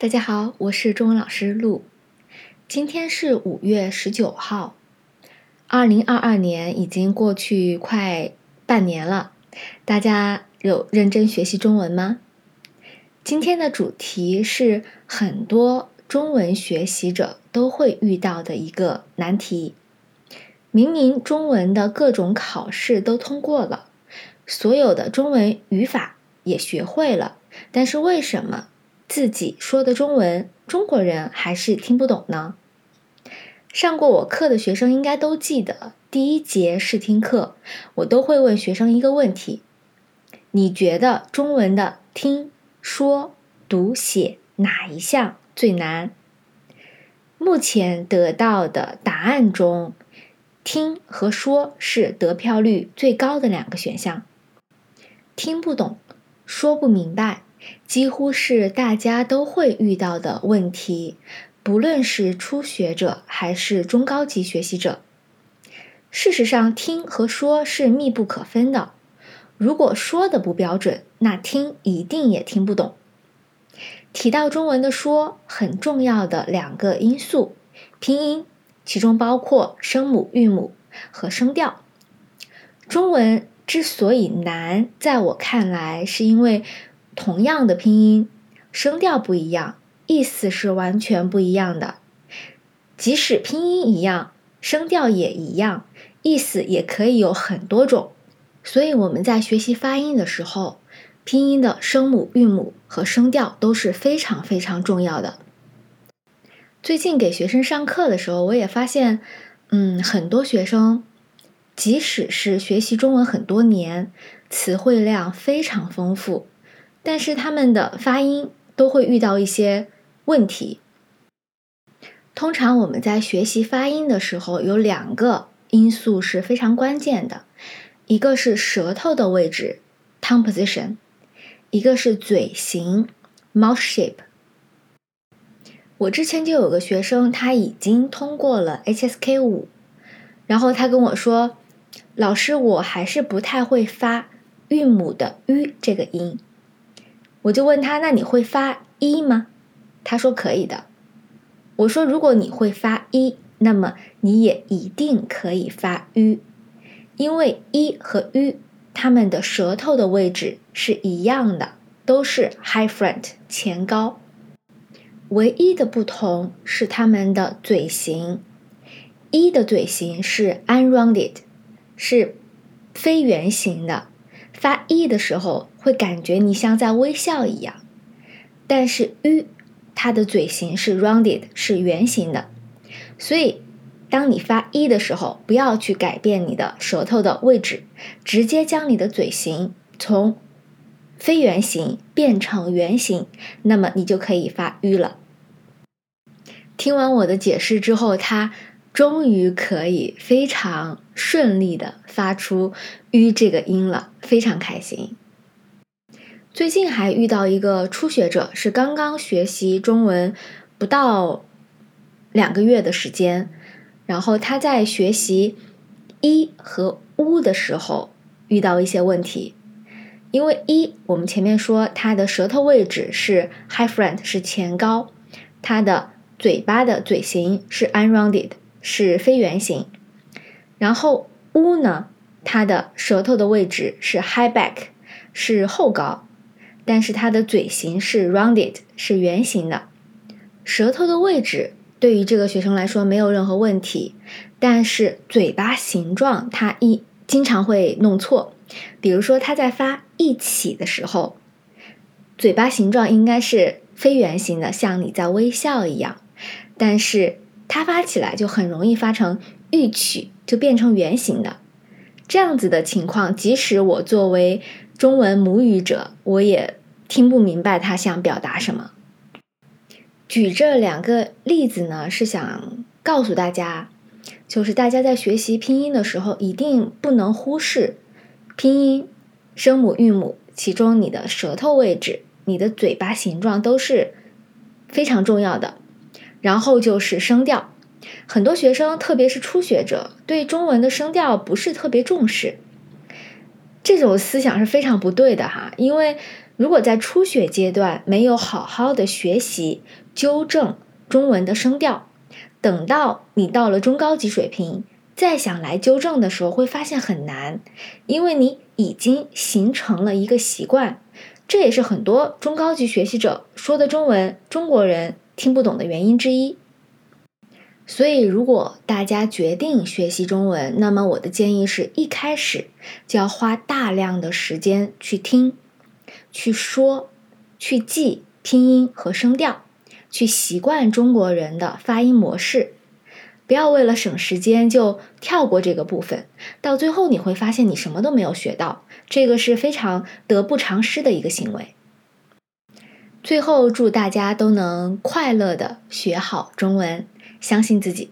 大家好，我是中文老师陆。今天是五月十九号，二零二二年已经过去快半年了。大家有认真学习中文吗？今天的主题是很多中文学习者都会遇到的一个难题。明明中文的各种考试都通过了，所有的中文语法也学会了，但是为什么？自己说的中文，中国人还是听不懂呢。上过我课的学生应该都记得，第一节试听课，我都会问学生一个问题：你觉得中文的听说读写哪一项最难？目前得到的答案中，听和说是得票率最高的两个选项。听不懂，说不明白。几乎是大家都会遇到的问题，不论是初学者还是中高级学习者。事实上，听和说是密不可分的。如果说的不标准，那听一定也听不懂。提到中文的说，很重要的两个因素：拼音，其中包括声母、韵母和声调。中文之所以难，在我看来，是因为。同样的拼音，声调不一样，意思是完全不一样的。即使拼音一样，声调也一样，意思也可以有很多种。所以我们在学习发音的时候，拼音的声母、韵母和声调都是非常非常重要的。最近给学生上课的时候，我也发现，嗯，很多学生即使是学习中文很多年，词汇量非常丰富。但是他们的发音都会遇到一些问题。通常我们在学习发音的时候，有两个因素是非常关键的，一个是舌头的位置 （tongue position），一个是嘴型 （mouth shape）。我之前就有个学生，他已经通过了 HSK 五，然后他跟我说：“老师，我还是不太会发韵母的 ‘ü’ 这个音。”我就问他：“那你会发一吗？”他说：“可以的。”我说：“如果你会发一，那么你也一定可以发 u，因为一和 u 它们的舌头的位置是一样的，都是 high front 前高，唯一的不同是它们的嘴型。一的嘴型是 unrounded，是非圆形的。发 e 的时候，会感觉你像在微笑一样，但是 u 它的嘴型是 rounded，是圆形的，所以当你发 e 的时候，不要去改变你的舌头的位置，直接将你的嘴型从非圆形变成圆形，那么你就可以发 u 了。听完我的解释之后，他。终于可以非常顺利的发出 “ü” 这个音了，非常开心。最近还遇到一个初学者，是刚刚学习中文不到两个月的时间，然后他在学习“一”和“乌”的时候遇到一些问题，因为“一”我们前面说它的舌头位置是 high front 是前高，它的嘴巴的嘴型是 unrounded。是非圆形，然后 u 呢，它的舌头的位置是 high back，是后高，但是它的嘴型是 rounded，是圆形的。舌头的位置对于这个学生来说没有任何问题，但是嘴巴形状他一经常会弄错，比如说他在发一起的时候，嘴巴形状应该是非圆形的，像你在微笑一样，但是。它发起来就很容易发成玉曲，就变成圆形的。这样子的情况，即使我作为中文母语者，我也听不明白他想表达什么。举这两个例子呢，是想告诉大家，就是大家在学习拼音的时候，一定不能忽视拼音、声母、韵母，其中你的舌头位置、你的嘴巴形状都是非常重要的。然后就是声调，很多学生，特别是初学者，对中文的声调不是特别重视。这种思想是非常不对的哈，因为如果在初学阶段没有好好的学习纠正中文的声调，等到你到了中高级水平，再想来纠正的时候，会发现很难，因为你已经形成了一个习惯。这也是很多中高级学习者说的中文中国人听不懂的原因之一。所以，如果大家决定学习中文，那么我的建议是一开始就要花大量的时间去听、去说、去记拼音和声调，去习惯中国人的发音模式。不要为了省时间就跳过这个部分，到最后你会发现你什么都没有学到，这个是非常得不偿失的一个行为。最后，祝大家都能快乐的学好中文。相信自己。